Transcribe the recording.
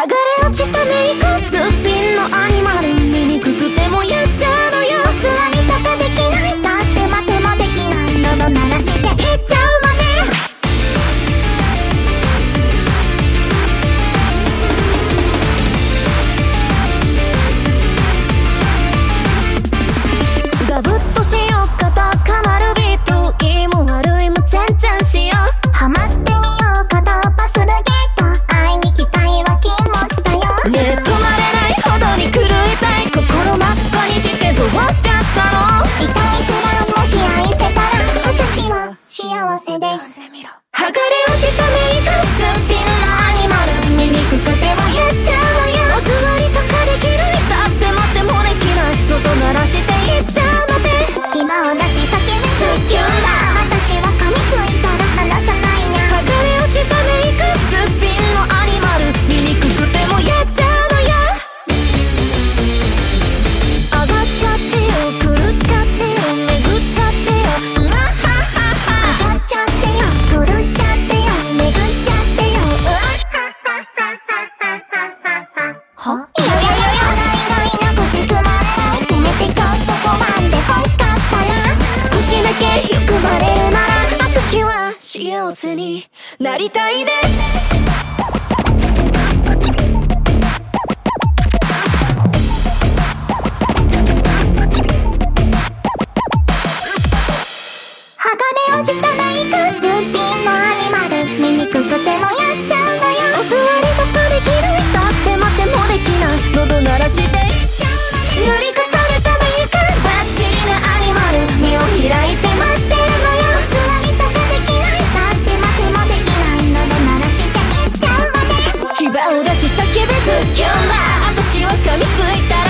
剥がれ落ちたメイクすっぴんのアニマル醜くてもやっ幸せになりたいです。し叫べずキュンだ私は噛みついたら